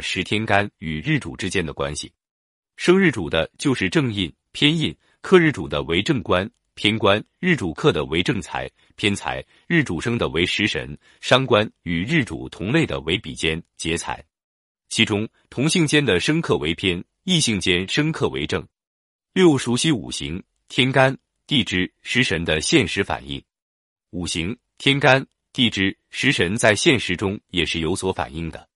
十天干与日主之间的关系。生日主的就是正印、偏印；克日主的为正官、偏官；日主克的为正财、偏财；日主生的为食神、伤官；与日主同类的为比肩、劫财。其中同性间的生克为偏，异性间生克为正。六熟悉五行、天干、地支、食神的现实反应。五行、天干、地支、食神在现实中也是有所反应的。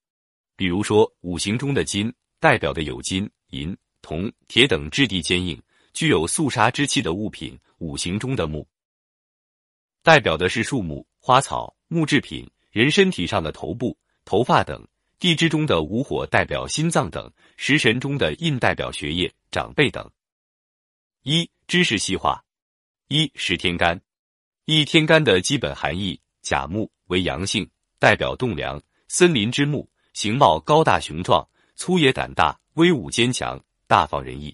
比如说，五行中的金代表的有金、银、铜、铁等质地坚硬、具有肃杀之气的物品；五行中的木代表的是树木、花草、木制品、人身体上的头部、头发等；地支中的午火代表心脏等；食神中的印代表学业、长辈等。一、知识细化。一、十天干。一天干的基本含义：甲木为阳性，代表栋梁、森林之木。形貌高大雄壮，粗野胆大，威武坚强，大方仁义。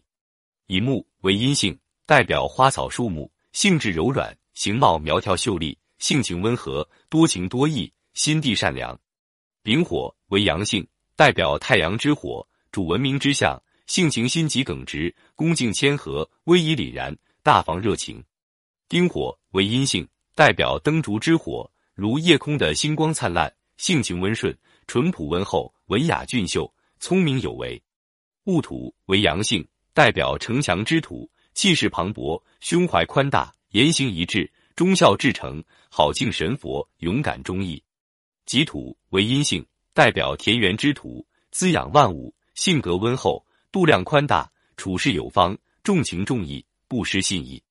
乙木为阴性，代表花草树木，性质柔软，形貌苗条秀丽，性情温和，多情多义，心地善良。丙火为阳性，代表太阳之火，主文明之象，性情心急耿直，恭敬谦和，威仪凛然，大方热情。丁火为阴性，代表灯烛之火，如夜空的星光灿烂，性情温顺。淳朴温厚、文雅俊秀、聪明有为，戊土为阳性，代表城墙之土，气势磅礴，胸怀宽大，言行一致，忠孝至诚，好敬神佛，勇敢忠义。己土为阴性，代表田园之土，滋养万物，性格温厚，度量宽大，处事有方，重情重义，不失信义。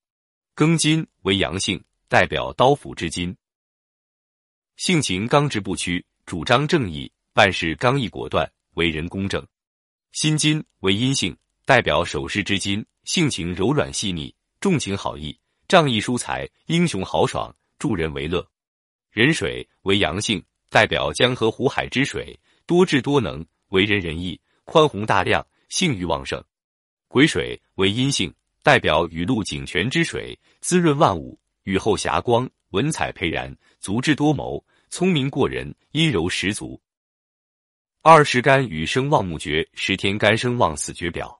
庚金为阳性，代表刀斧之金，性情刚直不屈。主张正义，办事刚毅果断，为人公正。辛金为阴性，代表守势之金，性情柔软细腻，重情好义，仗义疏财，英雄豪爽，助人为乐。壬水为阳性，代表江河湖海之水，多智多能，为人仁义，宽宏大量，性欲旺盛。癸水为阴性，代表雨露井泉之水，滋润万物，雨后霞光，文采斐然，足智多谋。聪明过人，阴柔十足。二十干与生旺木诀，十天干生旺死诀表。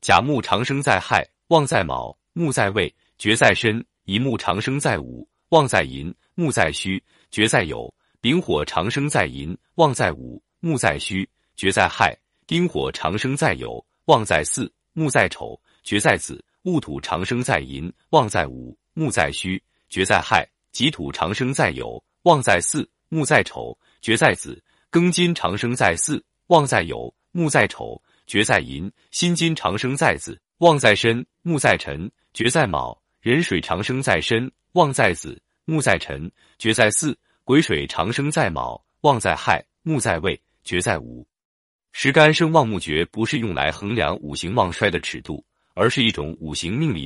甲木长生在亥，旺在卯，木在未，绝在申；乙木长生在午，旺在寅，木在戌，绝在酉；丙火长生在寅，旺在午，木在戌，绝在亥；丁火长生在酉，旺在巳，木在丑，绝在子；戊土长生在寅，旺在午，木在戌，绝在亥；己土长生在酉。旺在巳，木在丑，绝在子；庚金长生在巳，旺在酉，木在丑，绝在寅；辛金长生在子，旺在申，木在辰，绝在卯；壬水长生在申，旺在子，木在辰，绝在巳；癸水长生在卯，旺在亥，木在未，绝在午。十干生旺木绝不是用来衡量五行旺衰的尺度，而是一种五行命理。